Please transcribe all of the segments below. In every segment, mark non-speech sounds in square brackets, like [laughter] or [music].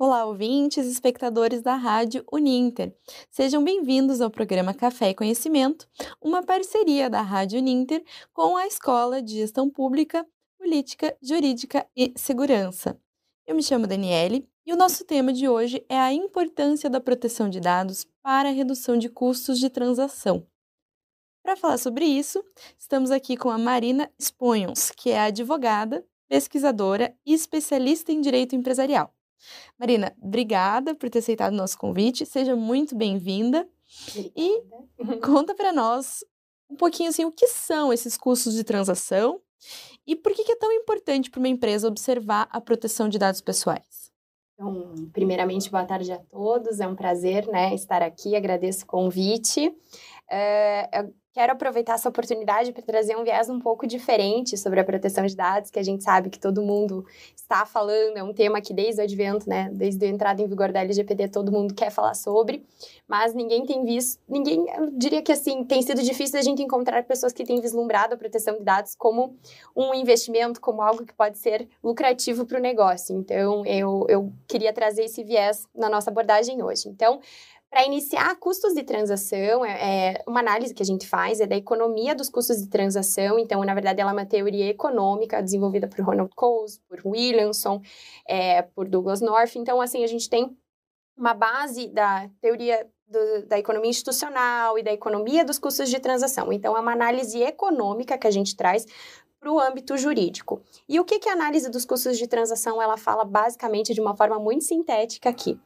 Olá, ouvintes e espectadores da Rádio Uninter. Sejam bem-vindos ao programa Café e Conhecimento, uma parceria da Rádio Uninter com a Escola de Gestão Pública, Política, Jurídica e Segurança. Eu me chamo Daniele e o nosso tema de hoje é a importância da proteção de dados para a redução de custos de transação. Para falar sobre isso, estamos aqui com a Marina Sponhons, que é advogada, pesquisadora e especialista em direito empresarial. Marina, obrigada por ter aceitado o nosso convite. Seja muito bem-vinda. E conta para nós um pouquinho assim o que são esses custos de transação e por que é tão importante para uma empresa observar a proteção de dados pessoais. Então, primeiramente, boa tarde a todos. É um prazer né, estar aqui. Agradeço o convite. Uh, Quero aproveitar essa oportunidade para trazer um viés um pouco diferente sobre a proteção de dados, que a gente sabe que todo mundo está falando, é um tema que desde o advento, né, desde a entrada em vigor da LGPD, todo mundo quer falar sobre, mas ninguém tem visto, ninguém, eu diria que assim, tem sido difícil a gente encontrar pessoas que têm vislumbrado a proteção de dados como um investimento, como algo que pode ser lucrativo para o negócio. Então, eu, eu queria trazer esse viés na nossa abordagem hoje. Então, para iniciar, custos de transação, é, é, uma análise que a gente faz é da economia dos custos de transação. Então, na verdade, ela é uma teoria econômica desenvolvida por Ronald Coase, por Williamson, é, por Douglas North. Então, assim, a gente tem uma base da teoria do, da economia institucional e da economia dos custos de transação. Então, é uma análise econômica que a gente traz para o âmbito jurídico. E o que, que a análise dos custos de transação ela fala basicamente de uma forma muito sintética aqui?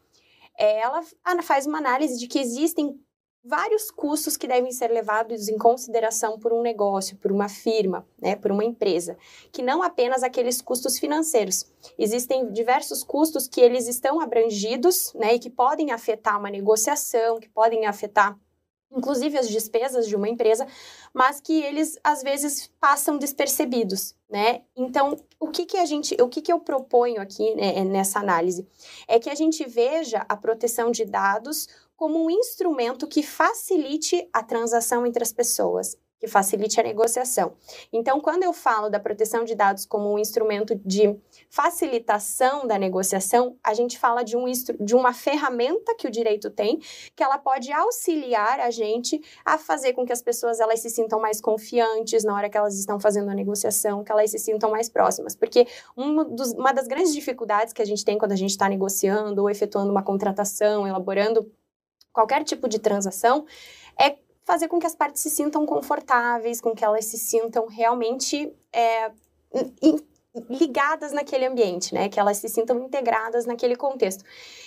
Ela faz uma análise de que existem vários custos que devem ser levados em consideração por um negócio, por uma firma, né, por uma empresa, que não apenas aqueles custos financeiros. Existem diversos custos que eles estão abrangidos, né, e que podem afetar uma negociação, que podem afetar inclusive as despesas de uma empresa, mas que eles às vezes passam despercebidos, né? Então, o que que a gente, o que que eu proponho aqui né, nessa análise é que a gente veja a proteção de dados como um instrumento que facilite a transação entre as pessoas, que facilite a negociação. Então, quando eu falo da proteção de dados como um instrumento de facilitação da negociação, a gente fala de, um, de uma ferramenta que o direito tem, que ela pode auxiliar a gente a fazer com que as pessoas elas se sintam mais confiantes na hora que elas estão fazendo a negociação, que elas se sintam mais próximas. Porque uma, dos, uma das grandes dificuldades que a gente tem quando a gente está negociando ou efetuando uma contratação, elaborando qualquer tipo de transação, é fazer com que as partes se sintam confortáveis, com que elas se sintam realmente é, ligadas naquele ambiente, né? Que elas se sintam integradas naquele contexto.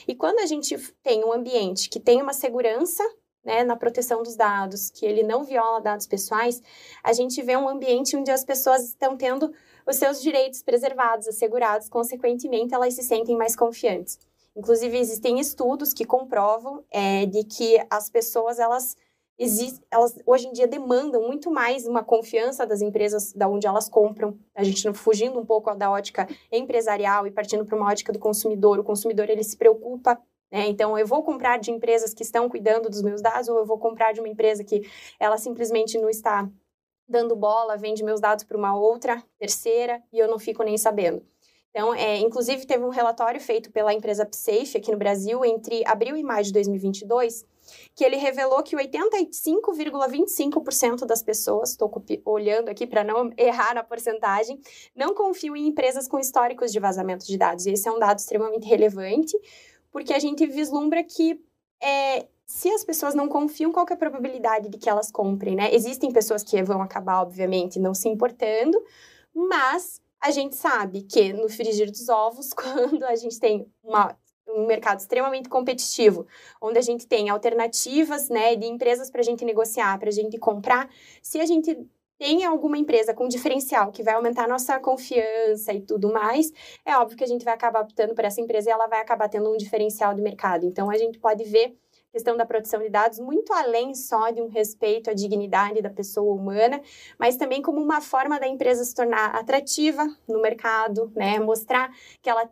E quando a gente tem um ambiente que tem uma segurança né, na proteção dos dados, que ele não viola dados pessoais, a gente vê um ambiente onde as pessoas estão tendo os seus direitos preservados, assegurados, consequentemente, elas se sentem mais confiantes. Inclusive, existem estudos que comprovam é, de que as pessoas, elas existe, elas hoje em dia demandam muito mais uma confiança das empresas da onde elas compram. A gente fugindo um pouco da ótica empresarial e partindo para uma ótica do consumidor. O consumidor ele se preocupa né? Então, eu vou comprar de empresas que estão cuidando dos meus dados ou eu vou comprar de uma empresa que ela simplesmente não está dando bola, vende meus dados para uma outra, terceira, e eu não fico nem sabendo. Então, é, inclusive, teve um relatório feito pela empresa PSAFE aqui no Brasil entre abril e maio de 2022, que ele revelou que 85,25% das pessoas, estou olhando aqui para não [laughs] errar na porcentagem, não confiam em empresas com históricos de vazamento de dados. E esse é um dado extremamente relevante, porque a gente vislumbra que é, se as pessoas não confiam, qual é a probabilidade de que elas comprem, né? Existem pessoas que vão acabar, obviamente, não se importando, mas a gente sabe que no frigir dos ovos, [laughs] quando a gente tem uma um mercado extremamente competitivo, onde a gente tem alternativas, né, de empresas para a gente negociar, para a gente comprar. Se a gente tem alguma empresa com diferencial que vai aumentar nossa confiança e tudo mais, é óbvio que a gente vai acabar optando por essa empresa e ela vai acabar tendo um diferencial de mercado. Então, a gente pode ver questão da proteção de dados muito além só de um respeito à dignidade da pessoa humana, mas também como uma forma da empresa se tornar atrativa no mercado, né? Mostrar que ela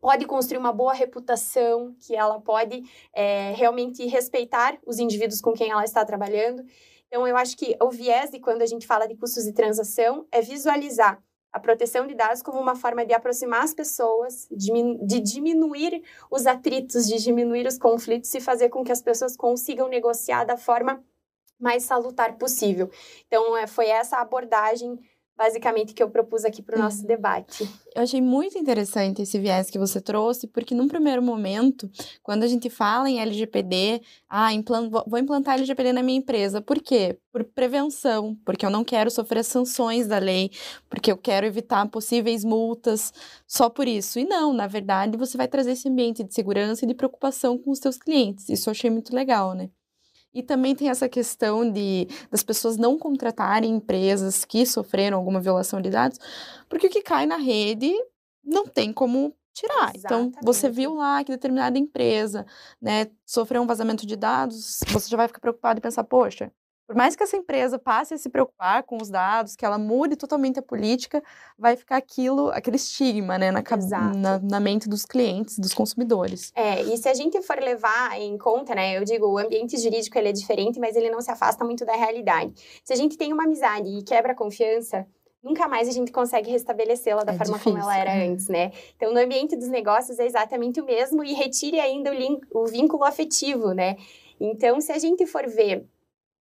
pode construir uma boa reputação, que ela pode é, realmente respeitar os indivíduos com quem ela está trabalhando. Então, eu acho que o viés de quando a gente fala de custos de transação é visualizar a proteção de dados como uma forma de aproximar as pessoas, de diminuir os atritos, de diminuir os conflitos e fazer com que as pessoas consigam negociar da forma mais salutar possível. Então, é, foi essa abordagem basicamente que eu propus aqui para o nosso uhum. debate. Eu achei muito interessante esse viés que você trouxe, porque num primeiro momento, quando a gente fala em LGPD, ah, implant, vou implantar LGPD na minha empresa. Por quê? Por prevenção, porque eu não quero sofrer sanções da lei, porque eu quero evitar possíveis multas, só por isso. E não, na verdade, você vai trazer esse ambiente de segurança e de preocupação com os seus clientes. Isso eu achei muito legal, né? E também tem essa questão de das pessoas não contratarem empresas que sofreram alguma violação de dados, porque o que cai na rede não tem como tirar. Exatamente. Então, você viu lá que determinada empresa, né, sofreu um vazamento de dados, você já vai ficar preocupado e pensar, poxa, por mais que essa empresa passe a se preocupar com os dados, que ela mude totalmente a política, vai ficar aquilo, aquele estigma, né, na, na, na, mente dos clientes, dos consumidores. É, e se a gente for levar em conta, né, eu digo, o ambiente jurídico ele é diferente, mas ele não se afasta muito da realidade. Se a gente tem uma amizade e quebra a confiança, nunca mais a gente consegue restabelecê-la da é forma difícil, como ela era é. antes, né? Então, no ambiente dos negócios é exatamente o mesmo e retire ainda o, o vínculo afetivo, né? Então, se a gente for ver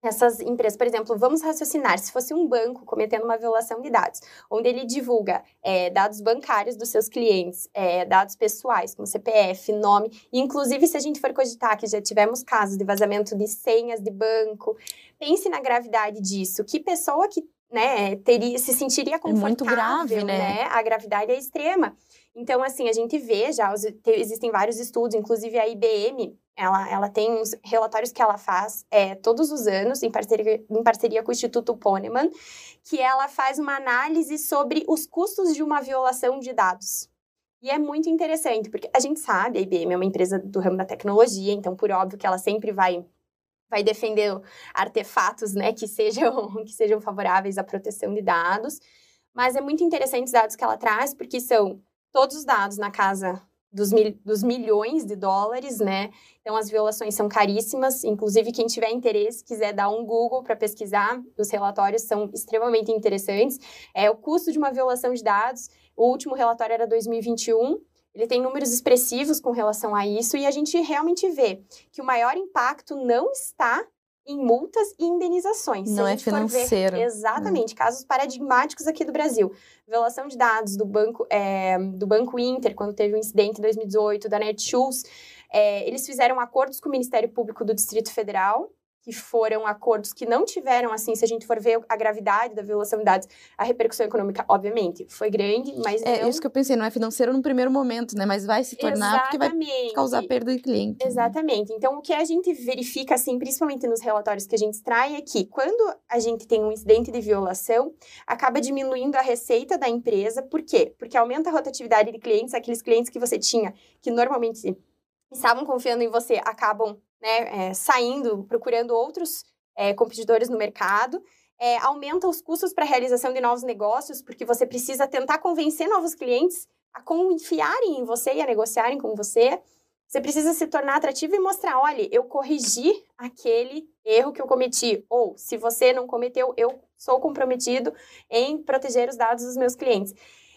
essas empresas, por exemplo, vamos raciocinar, se fosse um banco cometendo uma violação de dados, onde ele divulga é, dados bancários dos seus clientes, é, dados pessoais, como CPF, nome, inclusive se a gente for cogitar que já tivemos casos de vazamento de senhas de banco, pense na gravidade disso, que pessoa que né, teria, se sentiria confortável, é muito grave, né? né? A gravidade é extrema. Então, assim, a gente vê já, existem vários estudos, inclusive a IBM, ela, ela tem uns relatórios que ela faz é, todos os anos, em parceria, em parceria com o Instituto Poneman, que ela faz uma análise sobre os custos de uma violação de dados. E é muito interessante, porque a gente sabe, a IBM é uma empresa do ramo da tecnologia, então, por óbvio que ela sempre vai vai defender artefatos, né, que sejam [laughs] que sejam favoráveis à proteção de dados. Mas é muito interessante os dados que ela traz, porque são todos os dados na casa dos, mil, dos milhões de dólares, né? Então, as violações são caríssimas. Inclusive, quem tiver interesse, quiser dar um Google para pesquisar, os relatórios são extremamente interessantes. É o custo de uma violação de dados. O último relatório era 2021. Ele tem números expressivos com relação a isso e a gente realmente vê que o maior impacto não está em multas e indenizações. Não é financeiro. exatamente, hum. casos paradigmáticos aqui do Brasil. Violação de dados do Banco, é, do banco Inter, quando teve o um incidente em 2018, da Netshoes. É, eles fizeram acordos com o Ministério Público do Distrito Federal que foram acordos que não tiveram, assim, se a gente for ver a gravidade da violação de dados, a repercussão econômica, obviamente, foi grande, mas É não... isso que eu pensei, não é financeiro no primeiro momento, né? Mas vai se tornar Exatamente. porque vai causar perda de cliente. Né? Exatamente. Né? Então, o que a gente verifica, assim, principalmente nos relatórios que a gente extrai, é que quando a gente tem um incidente de violação, acaba diminuindo a receita da empresa. Por quê? Porque aumenta a rotatividade de clientes, aqueles clientes que você tinha, que normalmente estavam confiando em você, acabam né, é, saindo, procurando outros é, competidores no mercado, é, aumenta os custos para a realização de novos negócios, porque você precisa tentar convencer novos clientes a confiarem em você e a negociarem com você. Você precisa se tornar atrativo e mostrar: olha, eu corrigi aquele erro que eu cometi. Ou, se você não cometeu, eu sou comprometido em proteger os dados dos meus clientes.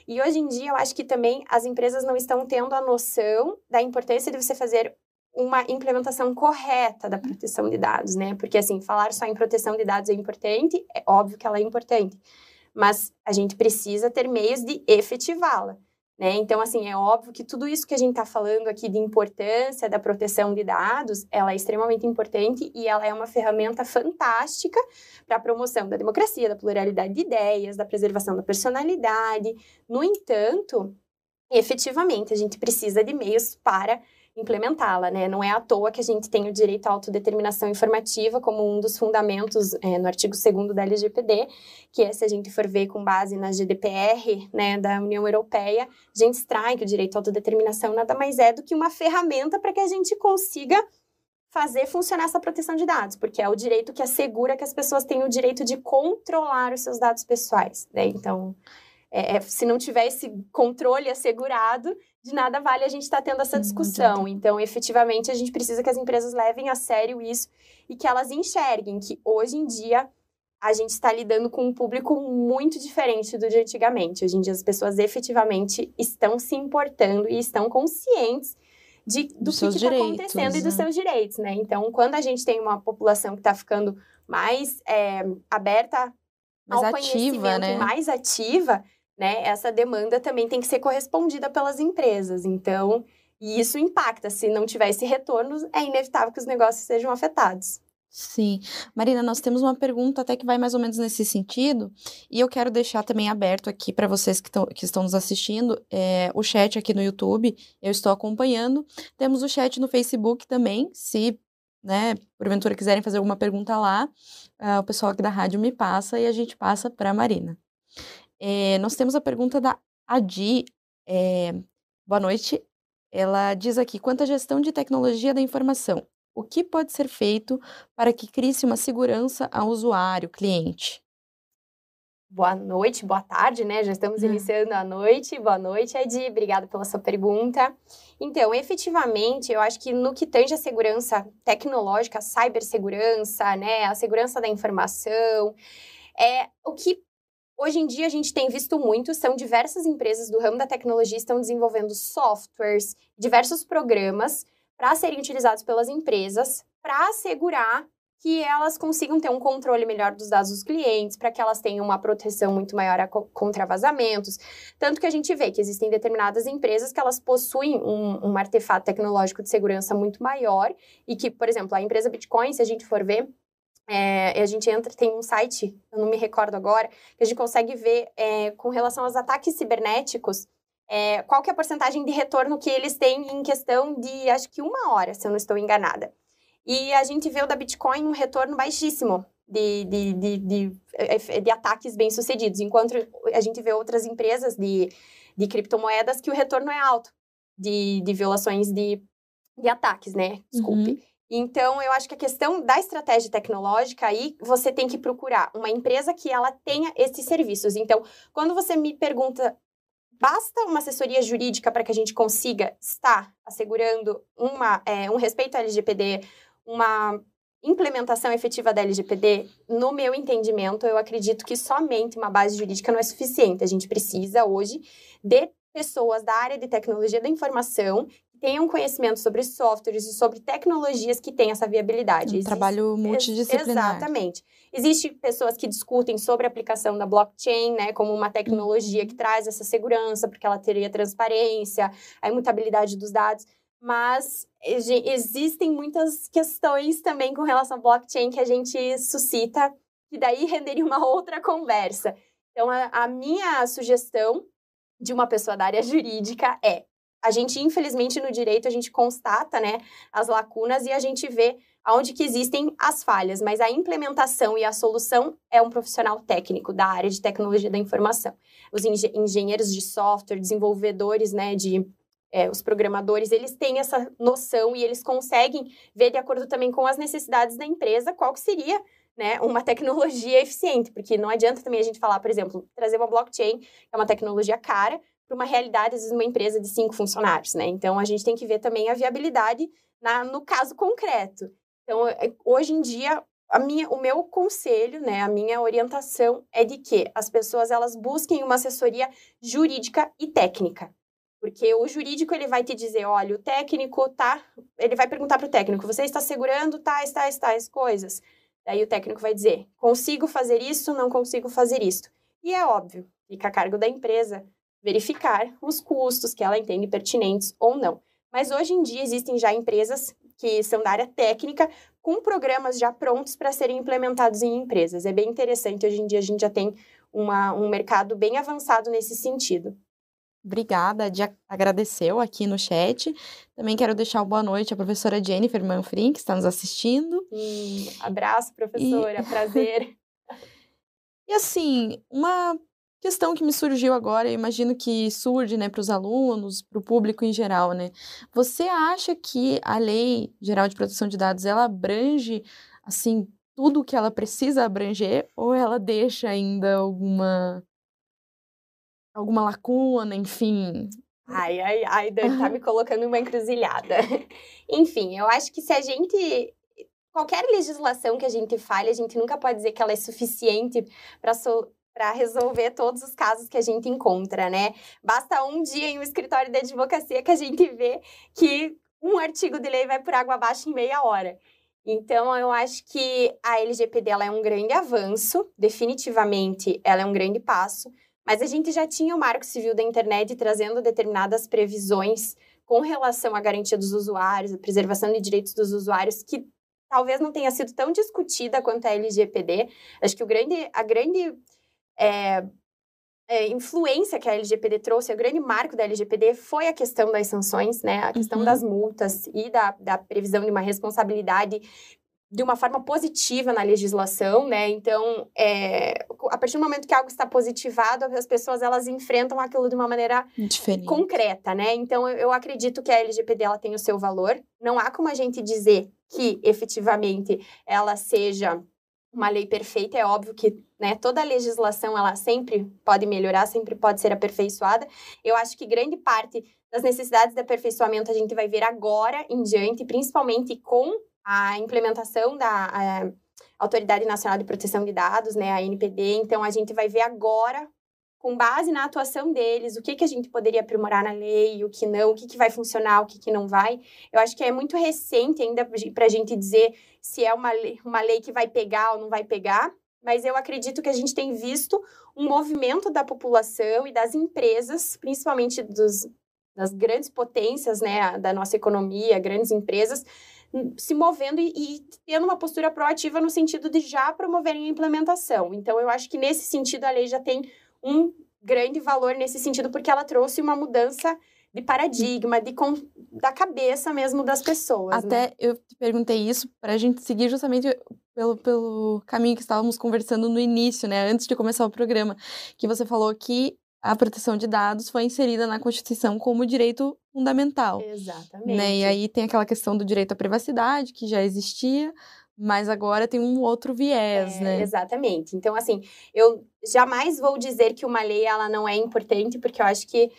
E hoje em dia, eu acho que também as empresas não estão tendo a noção da importância de você fazer uma implementação correta da proteção de dados, né? Porque, assim, falar só em proteção de dados é importante, é óbvio que ela é importante, mas a gente precisa ter meios de efetivá-la, né? Então, assim, é óbvio que tudo isso que a gente está falando aqui de importância da proteção de dados, ela é extremamente importante e ela é uma ferramenta fantástica para a promoção da democracia, da pluralidade de ideias, da preservação da personalidade. No entanto, efetivamente, a gente precisa de meios para implementá-la, né? Não é à toa que a gente tem o direito à autodeterminação informativa como um dos fundamentos é, no artigo 2 da LGPD, que é, se a gente for ver com base na GDPR, né, da União Europeia, a gente extrai que o direito à autodeterminação nada mais é do que uma ferramenta para que a gente consiga fazer funcionar essa proteção de dados, porque é o direito que assegura que as pessoas têm o direito de controlar os seus dados pessoais, né? Então, é, é se não tiver esse controle assegurado, de nada vale a gente estar tá tendo essa discussão. Então, efetivamente, a gente precisa que as empresas levem a sério isso e que elas enxerguem que hoje em dia a gente está lidando com um público muito diferente do de antigamente. Hoje em dia, as pessoas efetivamente estão se importando e estão conscientes de, do que está acontecendo né? e dos né? seus direitos, né? Então, quando a gente tem uma população que está ficando mais é, aberta mais ao ativa, né? mais ativa, né? Essa demanda também tem que ser correspondida pelas empresas. Então, e isso impacta. Se não tiver esse retorno, é inevitável que os negócios sejam afetados. Sim. Marina, nós temos uma pergunta até que vai mais ou menos nesse sentido, e eu quero deixar também aberto aqui para vocês que, tão, que estão nos assistindo, é, o chat aqui no YouTube, eu estou acompanhando. Temos o chat no Facebook também, se, né, porventura quiserem fazer alguma pergunta lá, uh, o pessoal aqui da rádio me passa e a gente passa para a Marina. É, nós temos a pergunta da Adi. É, boa noite. Ela diz aqui: quanto à gestão de tecnologia da informação, o que pode ser feito para que crie-se uma segurança ao usuário, cliente? Boa noite, boa tarde, né? Já estamos hum. iniciando a noite. Boa noite, Edi. Obrigada pela sua pergunta. Então, efetivamente, eu acho que no que tange a segurança tecnológica, a cibersegurança, né? A segurança da informação, é o que hoje em dia a gente tem visto muito são diversas empresas do ramo da tecnologia estão desenvolvendo softwares, diversos programas para serem utilizados pelas empresas para assegurar que elas consigam ter um controle melhor dos dados dos clientes, para que elas tenham uma proteção muito maior contra vazamentos. Tanto que a gente vê que existem determinadas empresas que elas possuem um, um artefato tecnológico de segurança muito maior e que, por exemplo, a empresa Bitcoin, se a gente for ver, é, a gente entra, tem um site, eu não me recordo agora, que a gente consegue ver é, com relação aos ataques cibernéticos, é, qual que é a porcentagem de retorno que eles têm em questão de, acho que uma hora, se eu não estou enganada. E a gente vê o da Bitcoin um retorno baixíssimo de, de, de, de, é, de ataques bem-sucedidos, enquanto a gente vê outras empresas de, de criptomoedas que o retorno é alto de, de violações de, de ataques, né? Desculpe. Uhum. Então, eu acho que a questão da estratégia tecnológica aí, você tem que procurar uma empresa que ela tenha esses serviços. Então, quando você me pergunta Basta uma assessoria jurídica para que a gente consiga estar assegurando uma, é, um respeito à LGPD, uma implementação efetiva da LGPD, no meu entendimento, eu acredito que somente uma base jurídica não é suficiente. A gente precisa hoje de pessoas da área de tecnologia da informação tenham conhecimento sobre softwares e sobre tecnologias que têm essa viabilidade. Um Existe, trabalho multidisciplinar. Exatamente. Existem pessoas que discutem sobre a aplicação da blockchain, né, como uma tecnologia que uhum. traz essa segurança, porque ela teria transparência, a imutabilidade dos dados, mas existem muitas questões também com relação à blockchain que a gente suscita, que daí [laughs] renderia uma outra conversa. Então, a, a minha sugestão de uma pessoa da área jurídica é a gente, infelizmente, no direito, a gente constata, né, as lacunas e a gente vê aonde que existem as falhas, mas a implementação e a solução é um profissional técnico da área de tecnologia da informação. Os engenheiros de software, desenvolvedores, né, de é, os programadores, eles têm essa noção e eles conseguem ver de acordo também com as necessidades da empresa qual que seria né, uma tecnologia eficiente, porque não adianta também a gente falar, por exemplo, trazer uma blockchain, que é uma tecnologia cara, para uma realidade, às vezes, uma empresa de cinco funcionários, né? Então, a gente tem que ver também a viabilidade na, no caso concreto. Então, é, hoje em dia, a minha, o meu conselho, né, a minha orientação é de que as pessoas elas busquem uma assessoria jurídica e técnica. Porque o jurídico ele vai te dizer, olha, o técnico tá, ele vai perguntar para o técnico, você está segurando tais, tais, tais coisas. Daí o técnico vai dizer, consigo fazer isso, não consigo fazer isso. E é óbvio, fica a cargo da empresa verificar os custos que ela entende pertinentes ou não. Mas hoje em dia existem já empresas que são da área técnica com programas já prontos para serem implementados em empresas. É bem interessante, hoje em dia a gente já tem uma, um mercado bem avançado nesse sentido. Obrigada, de agradeceu aqui no chat. Também quero deixar boa noite à professora Jennifer Manfrim, que está nos assistindo. Hum, abraço, professora, e... prazer. [laughs] e assim, uma questão que me surgiu agora, eu imagino que surge, né, para os alunos, para o público em geral, né? Você acha que a Lei Geral de Proteção de Dados ela abrange assim tudo o que ela precisa abranger ou ela deixa ainda alguma alguma lacuna, enfim? Ai, ai, ai, Dani, tá me colocando uma encruzilhada. [laughs] Enfim, eu acho que se a gente qualquer legislação que a gente fale, a gente nunca pode dizer que ela é suficiente para so para resolver todos os casos que a gente encontra, né? Basta um dia em um escritório de advocacia que a gente vê que um artigo de lei vai por água abaixo em meia hora. Então, eu acho que a LGPD é um grande avanço, definitivamente ela é um grande passo, mas a gente já tinha o Marco Civil da Internet trazendo determinadas previsões com relação à garantia dos usuários, a preservação de direitos dos usuários, que talvez não tenha sido tão discutida quanto a LGPD. Acho que o grande, a grande é, é, influência que a LGPD trouxe, o grande marco da LGPD foi a questão das sanções, né? A questão uhum. das multas e da, da previsão de uma responsabilidade de uma forma positiva na legislação, né? Então, é, a partir do momento que algo está positivado, as pessoas elas enfrentam aquilo de uma maneira Diferente. concreta, né? Então, eu, eu acredito que a LGPD ela tem o seu valor. Não há como a gente dizer que efetivamente ela seja uma lei perfeita. É óbvio que né, toda legislação ela sempre pode melhorar, sempre pode ser aperfeiçoada. Eu acho que grande parte das necessidades de aperfeiçoamento a gente vai ver agora em diante, principalmente com a implementação da a, Autoridade Nacional de Proteção de Dados, né, a NPD. Então, a gente vai ver agora, com base na atuação deles, o que, que a gente poderia aprimorar na lei, o que não, o que, que vai funcionar, o que, que não vai. Eu acho que é muito recente ainda para a gente dizer se é uma lei, uma lei que vai pegar ou não vai pegar, mas eu acredito que a gente tem visto um movimento da população e das empresas, principalmente dos, das grandes potências né, da nossa economia, grandes empresas, se movendo e, e, tendo uma postura proativa no sentido de já promoverem a implementação. Então, eu acho que nesse sentido a lei já tem um grande valor nesse sentido, porque ela trouxe uma mudança de paradigma, de da cabeça mesmo das pessoas. Até né? eu te perguntei isso para a gente seguir justamente pelo, pelo caminho que estávamos conversando no início, né, antes de começar o programa, que você falou que a proteção de dados foi inserida na Constituição como direito fundamental. Exatamente. Né? E aí tem aquela questão do direito à privacidade, que já existia, mas agora tem um outro viés, é, né? Exatamente. Então, assim, eu jamais vou dizer que uma lei ela não é importante, porque eu acho que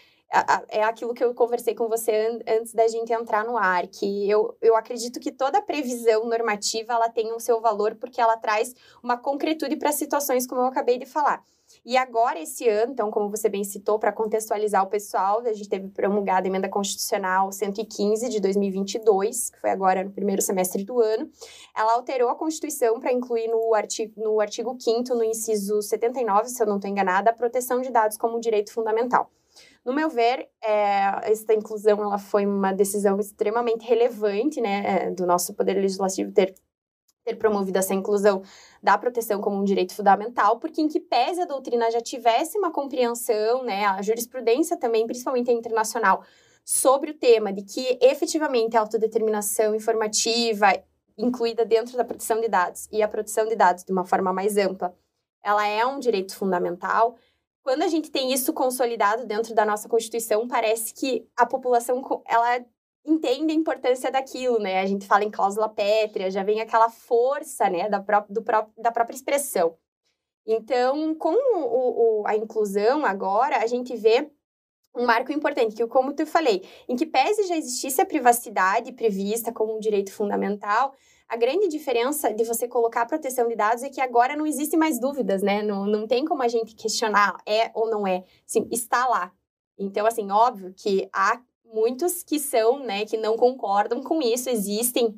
é aquilo que eu conversei com você antes da gente entrar no ar, que eu, eu acredito que toda previsão normativa ela tem o seu valor porque ela traz uma concretude para situações como eu acabei de falar. E agora, esse ano, então, como você bem citou, para contextualizar o pessoal, a gente teve promulgada a emenda constitucional 115 de 2022, que foi agora no primeiro semestre do ano. Ela alterou a Constituição para incluir no artigo, no artigo 5 no inciso 79, se eu não estou enganada, a proteção de dados como direito fundamental. No meu ver, é, inclusão ela foi uma decisão extremamente relevante né, é, do nosso Poder Legislativo ter, ter promovido essa inclusão da proteção como um direito fundamental, porque em que pese a doutrina já tivesse uma compreensão, né, a jurisprudência também, principalmente a internacional, sobre o tema de que efetivamente a autodeterminação informativa incluída dentro da proteção de dados e a proteção de dados de uma forma mais ampla, ela é um direito fundamental quando a gente tem isso consolidado dentro da nossa Constituição, parece que a população ela entende a importância daquilo, né? A gente fala em cláusula pétrea, já vem aquela força, né, da, pró do pró da própria expressão. Então, com o, o, a inclusão agora, a gente vê um marco importante, que como tu falei, em que pese já existisse a privacidade prevista como um direito fundamental, a grande diferença de você colocar a proteção de dados é que agora não existe mais dúvidas, né? Não, não tem como a gente questionar é ou não é. Está lá. Então, assim, óbvio que há muitos que são, né, que não concordam com isso, existem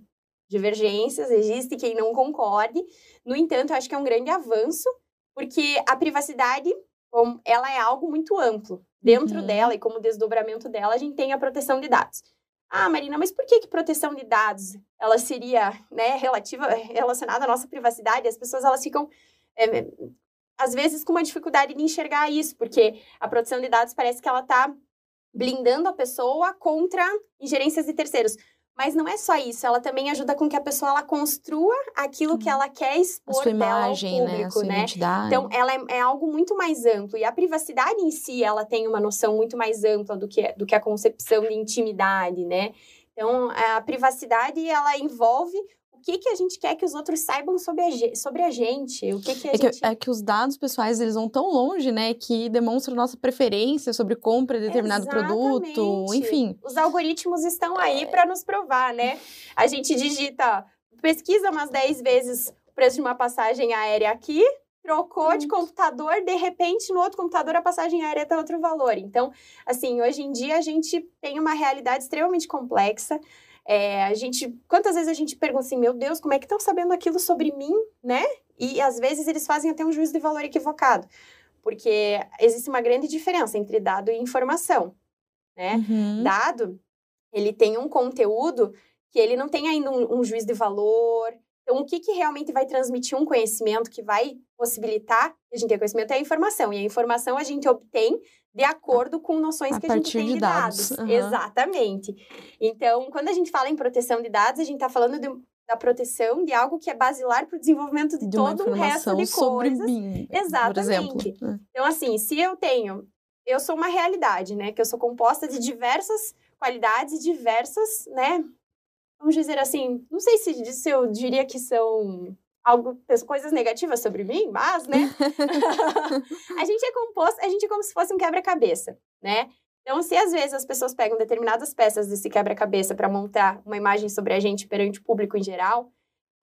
divergências, existe quem não concorde. No entanto, eu acho que é um grande avanço, porque a privacidade, ela é algo muito amplo. Dentro uhum. dela e como desdobramento dela, a gente tem a proteção de dados. Ah, Marina, mas por que, que proteção de dados ela seria né, relativa, relacionada à nossa privacidade? As pessoas elas ficam, é, às vezes, com uma dificuldade de enxergar isso, porque a proteção de dados parece que ela está blindando a pessoa contra ingerências de terceiros. Mas não é só isso, ela também ajuda com que a pessoa ela construa aquilo que uhum. ela quer expor a sua imagem, né? público, né? né? Então, ela é, é, algo muito mais amplo. E a privacidade em si, ela tem uma noção muito mais ampla do que, do que a concepção de intimidade, né? Então, a privacidade, ela envolve que, que a gente quer que os outros saibam sobre a, sobre a gente? O que, que a é, gente... que, é que os dados pessoais, eles vão tão longe, né? Que demonstram nossa preferência sobre compra de determinado Exatamente. produto, enfim. Os algoritmos estão aí é... para nos provar, né? A gente digita pesquisa umas 10 vezes o preço de uma passagem aérea aqui, trocou de computador, de repente no outro computador a passagem aérea tem outro valor. Então, assim, hoje em dia a gente tem uma realidade extremamente complexa. É, a gente, quantas vezes a gente pergunta assim, meu Deus, como é que estão sabendo aquilo sobre mim, né? E às vezes eles fazem até um juízo de valor equivocado, porque existe uma grande diferença entre dado e informação, né? Uhum. Dado, ele tem um conteúdo que ele não tem ainda um, um juízo de valor, então, o que, que realmente vai transmitir um conhecimento que vai possibilitar a gente ter conhecimento é a informação. E a informação a gente obtém de acordo com noções a que a gente tem de, de dados. dados. Uhum. Exatamente. Então, quando a gente fala em proteção de dados, a gente está falando de, da proteção de algo que é basilar para o desenvolvimento de, de todo o resto de sobre coisas. Mim, Exatamente. Então, assim, se eu tenho. Eu sou uma realidade, né? Que eu sou composta de diversas qualidades e diversas, né? Vamos dizer assim, não sei se, eu diria que são algo, coisas negativas sobre mim, mas, né? [laughs] a gente é composto, a gente é como se fosse um quebra-cabeça, né? Então, se às vezes as pessoas pegam determinadas peças desse quebra-cabeça para montar uma imagem sobre a gente perante o público em geral,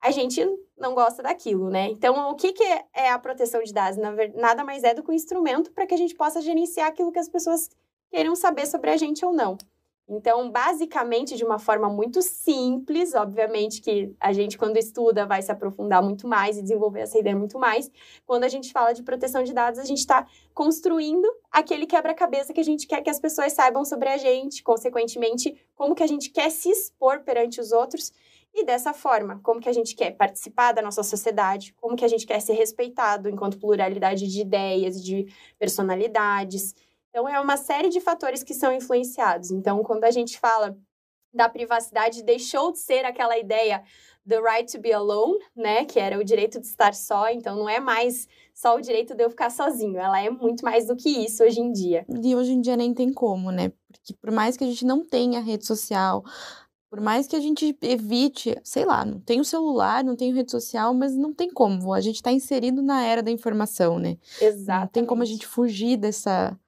a gente não gosta daquilo, né? Então, o que, que é a proteção de dados? Nada mais é do que um instrumento para que a gente possa gerenciar aquilo que as pessoas queiram saber sobre a gente ou não. Então, basicamente, de uma forma muito simples, obviamente que a gente, quando estuda, vai se aprofundar muito mais e desenvolver essa ideia muito mais. Quando a gente fala de proteção de dados, a gente está construindo aquele quebra-cabeça que a gente quer que as pessoas saibam sobre a gente, consequentemente, como que a gente quer se expor perante os outros e dessa forma, como que a gente quer participar da nossa sociedade, como que a gente quer ser respeitado enquanto pluralidade de ideias, de personalidades. Então, é uma série de fatores que são influenciados. Então, quando a gente fala da privacidade, deixou de ser aquela ideia the right to be alone, né, que era o direito de estar só, então não é mais só o direito de eu ficar sozinho, ela é muito mais do que isso hoje em dia. E hoje em dia nem tem como, né? Porque por mais que a gente não tenha rede social, por mais que a gente evite, sei lá, não tem o celular, não tem rede social, mas não tem como. A gente está inserido na era da informação, né? Exato. Não tem como a gente fugir dessa,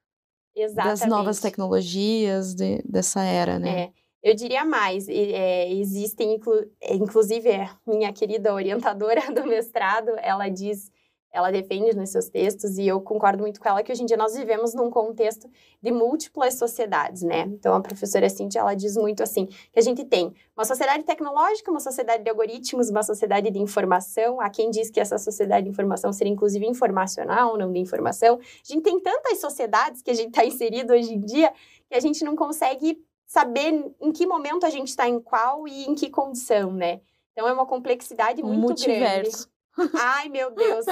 Exatamente. das novas tecnologias de, dessa era, né? É. Eu diria mais, é, existem, inclu, inclusive, é, minha querida orientadora [laughs] do mestrado, ela diz ela defende nos seus textos, e eu concordo muito com ela que hoje em dia nós vivemos num contexto de múltiplas sociedades, né? Então, a professora Cintia, ela diz muito assim, que a gente tem uma sociedade tecnológica, uma sociedade de algoritmos, uma sociedade de informação, há quem diz que essa sociedade de informação seria inclusive informacional, não de informação. A gente tem tantas sociedades que a gente está inserido hoje em dia, que a gente não consegue saber em que momento a gente está em qual e em que condição, né? Então, é uma complexidade muito Multiverso. grande. Ai, meu Deus.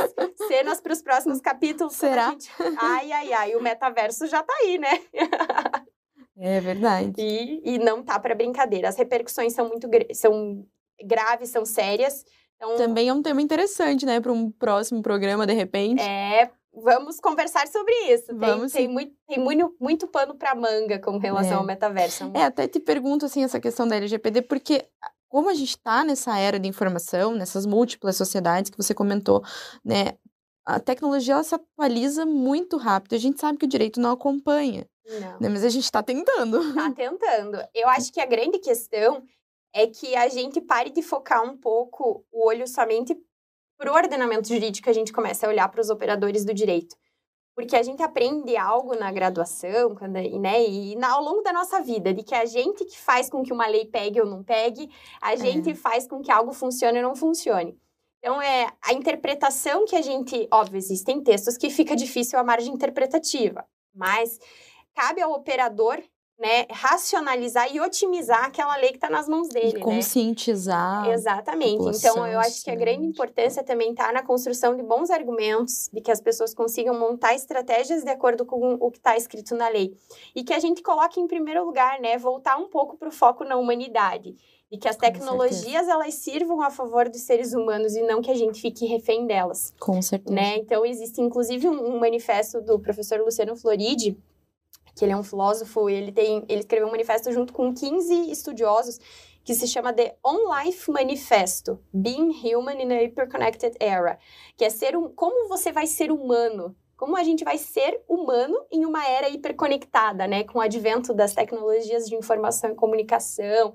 Cenas para os próximos capítulos. Será? Gente... Ai, ai, ai. O metaverso já tá aí, né? É verdade. E, e não tá para brincadeira. As repercussões são muito são graves, são sérias. Então, Também é um tema interessante, né, para um próximo programa, de repente. É, vamos conversar sobre isso. Vamos, tem, tem, muito, tem muito, muito pano para manga com relação é. ao metaverso. É, até te pergunto, assim, essa questão da LGPD, porque como a gente está nessa era de informação, nessas múltiplas sociedades que você comentou, né? A tecnologia ela se atualiza muito rápido. A gente sabe que o direito não acompanha. Não. Né? Mas a gente está tentando. Está [laughs] tentando. Eu acho que a grande questão é que a gente pare de focar um pouco o olho somente para o ordenamento jurídico, a gente comece a olhar para os operadores do direito porque a gente aprende algo na graduação, quando, né, e ao longo da nossa vida, de que a gente que faz com que uma lei pegue ou não pegue, a gente é. faz com que algo funcione ou não funcione. Então, é a interpretação que a gente. Óbvio, existem textos que fica difícil a margem interpretativa, mas cabe ao operador né, racionalizar e otimizar aquela lei que está nas mãos dele. E né? conscientizar. Né? Exatamente. Então, eu acho que a grande importância também está na construção de bons argumentos, de que as pessoas consigam montar estratégias de acordo com o que está escrito na lei. E que a gente coloque em primeiro lugar, né, voltar um pouco para o foco na humanidade. E que as tecnologias elas sirvam a favor dos seres humanos e não que a gente fique refém delas. Com certeza. Né? Então, existe inclusive um, um manifesto do professor Luciano Floridi, que ele é um filósofo, ele tem, ele escreveu um manifesto junto com 15 estudiosos que se chama The On Life Manifesto, Being Human in a Hyperconnected Era, que é ser um, como você vai ser humano como a gente vai ser humano em uma era hiperconectada, né? Com o advento das tecnologias de informação e comunicação.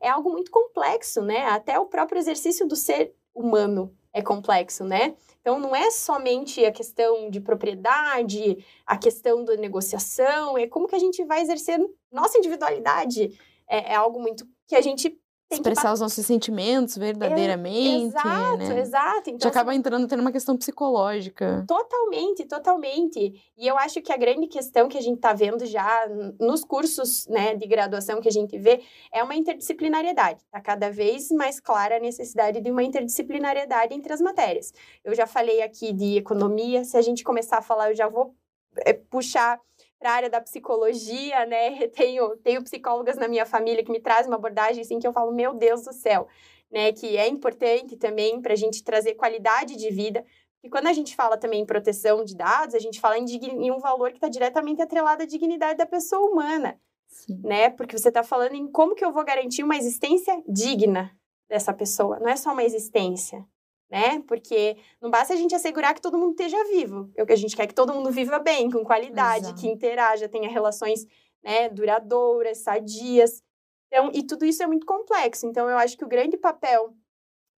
É algo muito complexo, né? Até o próprio exercício do ser humano é complexo, né? Então, não é somente a questão de propriedade, a questão da negociação, é como que a gente vai exercer nossa individualidade. É, é algo muito que a gente expressar os nossos sentimentos verdadeiramente. exato, né? exato. Então, Já acaba assim entrando tendo uma questão psicológica. Totalmente, totalmente. E eu acho que a grande questão que a gente está vendo já nos cursos né, de graduação que a gente vê é uma interdisciplinariedade. Está cada vez mais clara a necessidade de uma interdisciplinariedade entre as matérias. Eu já falei aqui de economia, se a gente começar a falar, eu já vou é, puxar para a área da psicologia, né? [laughs] Tenho, tenho psicólogas na minha família que me trazem uma abordagem assim que eu falo, meu Deus do céu, né? Que é importante também para a gente trazer qualidade de vida. E quando a gente fala também em proteção de dados, a gente fala em, em um valor que está diretamente atrelado à dignidade da pessoa humana, Sim. né? Porque você está falando em como que eu vou garantir uma existência digna dessa pessoa. Não é só uma existência, né? Porque não basta a gente assegurar que todo mundo esteja vivo. É o que a gente quer que todo mundo viva bem, com qualidade, Exato. que interaja, tenha relações né, duradouras, sadias. Então, e tudo isso é muito complexo. Então, eu acho que o grande papel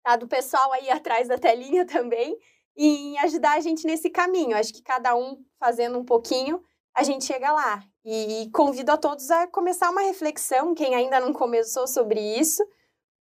tá, do pessoal aí atrás da telinha [laughs] também em ajudar a gente nesse caminho. Eu acho que cada um fazendo um pouquinho, a gente chega lá. E convido a todos a começar uma reflexão, quem ainda não começou sobre isso,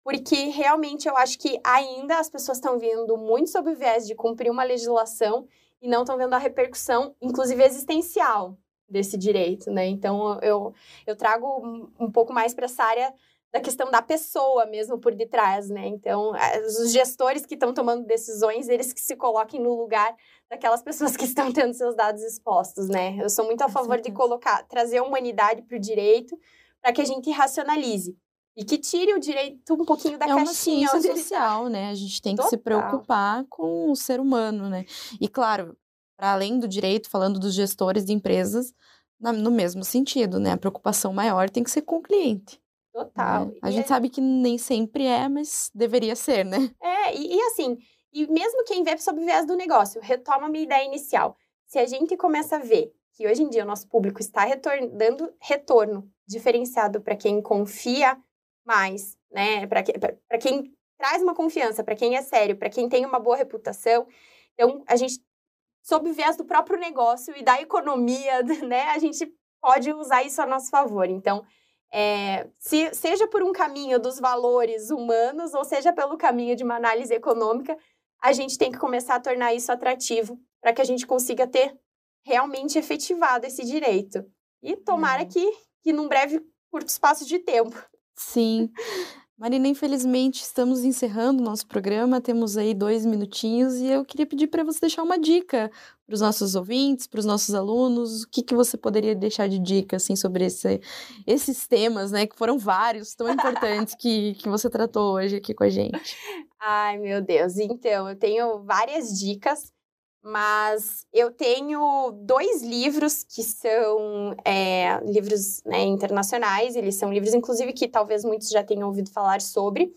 porque realmente eu acho que ainda as pessoas estão vindo muito sob o viés de cumprir uma legislação e não estão vendo a repercussão, inclusive existencial, desse direito, né? Então eu, eu trago um pouco mais para essa área da questão da pessoa mesmo por detrás, né? Então, os gestores que estão tomando decisões, eles que se coloquem no lugar daquelas pessoas que estão tendo seus dados expostos, né? Eu sou muito a favor de colocar, trazer a humanidade para o direito, para que a gente racionalize. E que tire o direito um pouquinho da é caixinha. É uma ciência social, né? A gente tem Total. que se preocupar com o ser humano, né? E claro, para além do direito, falando dos gestores de empresas, no mesmo sentido, né? A preocupação maior tem que ser com o cliente. Total. Né? A gente é... sabe que nem sempre é, mas deveria ser, né? É, e, e assim, e mesmo quem vê sob o viés do negócio, retoma a minha ideia inicial. Se a gente começa a ver que hoje em dia o nosso público está dando retorno diferenciado para quem confia mais, né? Para que, quem traz uma confiança, para quem é sério, para quem tem uma boa reputação. Então, a gente, sob o viés do próprio negócio e da economia, [laughs] né? A gente pode usar isso a nosso favor. Então, é, se, seja por um caminho dos valores humanos ou seja pelo caminho de uma análise econômica, a gente tem que começar a tornar isso atrativo para que a gente consiga ter realmente efetivado esse direito. E tomara uhum. que, que num breve curto espaço de tempo Sim. Marina, infelizmente estamos encerrando o nosso programa, temos aí dois minutinhos e eu queria pedir para você deixar uma dica para os nossos ouvintes, para os nossos alunos, o que, que você poderia deixar de dica assim sobre esse, esses temas, né, que foram vários tão importantes que, que você tratou hoje aqui com a gente. Ai, meu Deus, então eu tenho várias dicas mas eu tenho dois livros que são é, livros né, internacionais, eles são livros, inclusive, que talvez muitos já tenham ouvido falar sobre,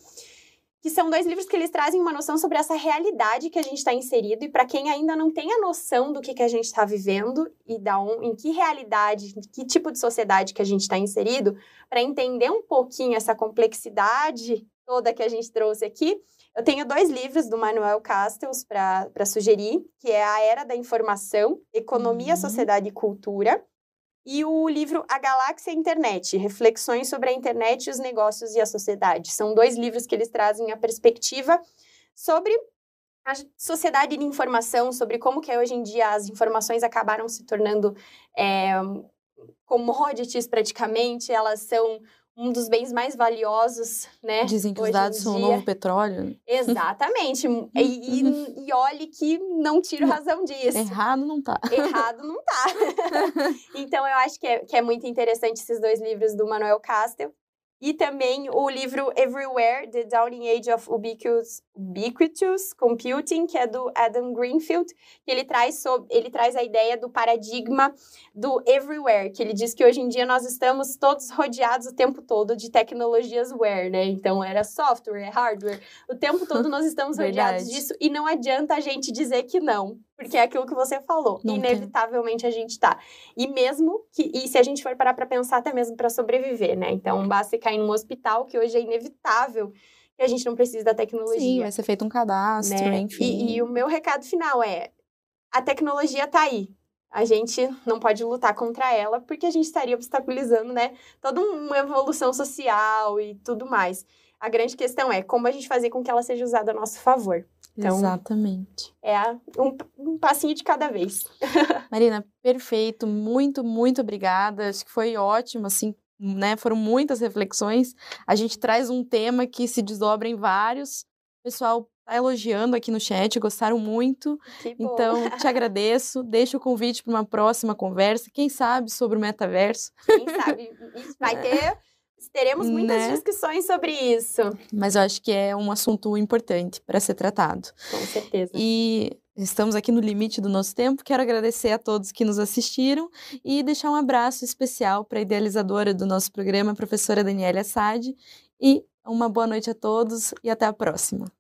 que são dois livros que eles trazem uma noção sobre essa realidade que a gente está inserido, e para quem ainda não tem a noção do que, que a gente está vivendo e da um, em que realidade, em que tipo de sociedade que a gente está inserido, para entender um pouquinho essa complexidade toda que a gente trouxe aqui, eu tenho dois livros do Manuel Castells para sugerir, que é A Era da Informação, Economia, uhum. Sociedade e Cultura, e o livro A Galáxia Internet, Reflexões sobre a Internet, os Negócios e a Sociedade. São dois livros que eles trazem a perspectiva sobre a sociedade de informação, sobre como que hoje em dia as informações acabaram se tornando é, commodities praticamente, elas são um dos bens mais valiosos, né? Dizem que os dados são o novo petróleo. Exatamente. [laughs] e, e, e, olhe que não tiro razão disso. Errado não tá. Errado não tá. [laughs] então, eu acho que é, que é muito interessante esses dois livros do Manuel Castel. E também o livro Everywhere, The Downing Age of Ubiquitous, Ubiquitous Computing, que é do Adam Greenfield, que ele traz, sobre, ele traz a ideia do paradigma do everywhere, que ele diz que hoje em dia nós estamos todos rodeados o tempo todo de tecnologias where, né? Então, era software, hardware, o tempo todo nós estamos [laughs] rodeados disso e não adianta a gente dizer que não, porque é aquilo que você falou. Inevitavelmente a gente tá. E mesmo que. E se a gente for parar para pensar, até mesmo para sobreviver, né? Então, basta cair num hospital, que hoje é inevitável que a gente não precisa da tecnologia. Sim, vai ser feito um cadastro, né? enfim. E, e o meu recado final é: a tecnologia tá aí. A gente não pode lutar contra ela porque a gente estaria obstaculizando, né, toda uma evolução social e tudo mais. A grande questão é como a gente fazer com que ela seja usada a nosso favor. Então, Exatamente. É um, um passinho de cada vez. [laughs] Marina, perfeito. Muito, muito obrigada. Acho que foi ótimo, assim, né? Foram muitas reflexões. A gente traz um tema que se desdobra em vários. O pessoal tá elogiando aqui no chat, gostaram muito. Então, te [laughs] agradeço. Deixo o convite para uma próxima conversa. Quem sabe sobre o metaverso. Quem sabe? Vai [laughs] ter Teremos muitas né? discussões sobre isso. Mas eu acho que é um assunto importante para ser tratado. Com certeza. E estamos aqui no limite do nosso tempo. Quero agradecer a todos que nos assistiram e deixar um abraço especial para a idealizadora do nosso programa, a professora Daniela Assad. E uma boa noite a todos e até a próxima.